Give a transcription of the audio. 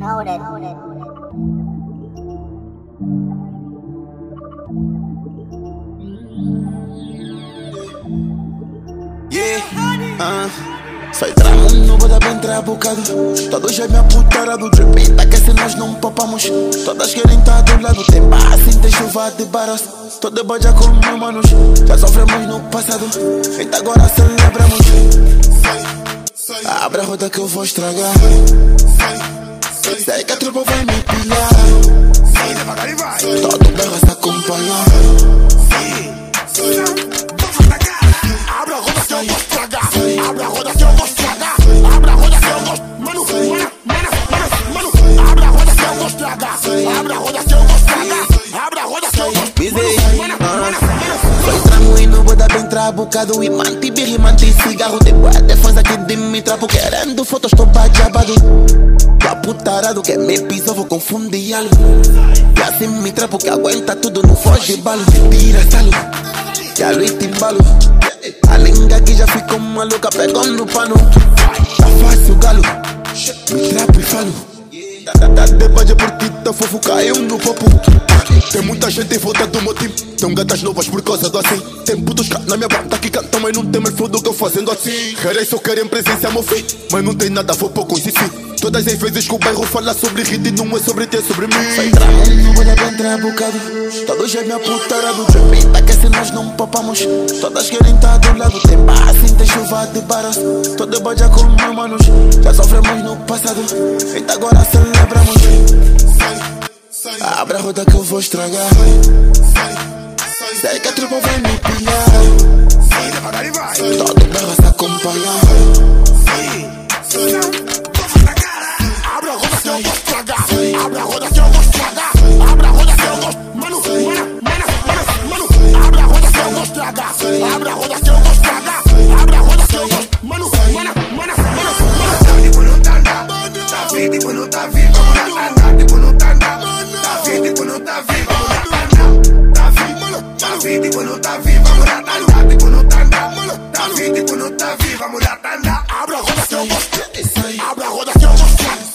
Noted. Yeah, ah. Sai tramundo, vou dar bem trabucado Todos já me aputaram do drip Tá que se nós não popamos. Todas querem tá do lado Tem base, tem chuva de baros Todo boja com meus manos Já sofremos no passado. Então agora celebramos. Abre a roda que eu vou estragar Sei que a tropa vai me pilhar Todo berro se acompanhar Abre a roda que eu vou estragar. Abre a roda que eu vou estragar. Abre a roda que eu vou. Mano, mano, mano, mano. Abre a roda que eu vou estragar. Abre a roda que eu vou estragar. Abre a roda que eu vou. Busy, Mano, mano, mano. Foi tramuindo, vou dar bem trabucado E manti birri, manti cigarro De de fãs aqui de me trapo Querendo fotos, tô bajabado Tá putarado que me pisou, vou confundir algo. E assim me trapo que aguenta tudo, não foge balo Tira salo, que a luz timbalo A linga aqui já ficou maluca, pegou no pano Tá fácil galo, me trapo e falo Tá de tá fofo, caiu no popo Tem muita gente em volta do meu time. Tem gatas novas por causa do assim. Tem putos cá na minha banda que cantam, mas não tem mais foda que eu fazendo assim. Querem só querem presença, meu filho. Mas não tem nada, vou pouco isso sim. Todas as vezes que o bairro fala sobre hit, não é sobre ti, é sobre mim. Trabucado Todos já me aputaram do drip Tá que se nós não popamos Todas querem tá do lado. Tem base, tem chuva de baras Todo boja com meus manos. Já sofremos no passado. Então agora celebramos. Abre a roda que eu vou estragar. Sei que a tropa vai me pilhar. Devagar e vai. Todo se acompanhar your fly.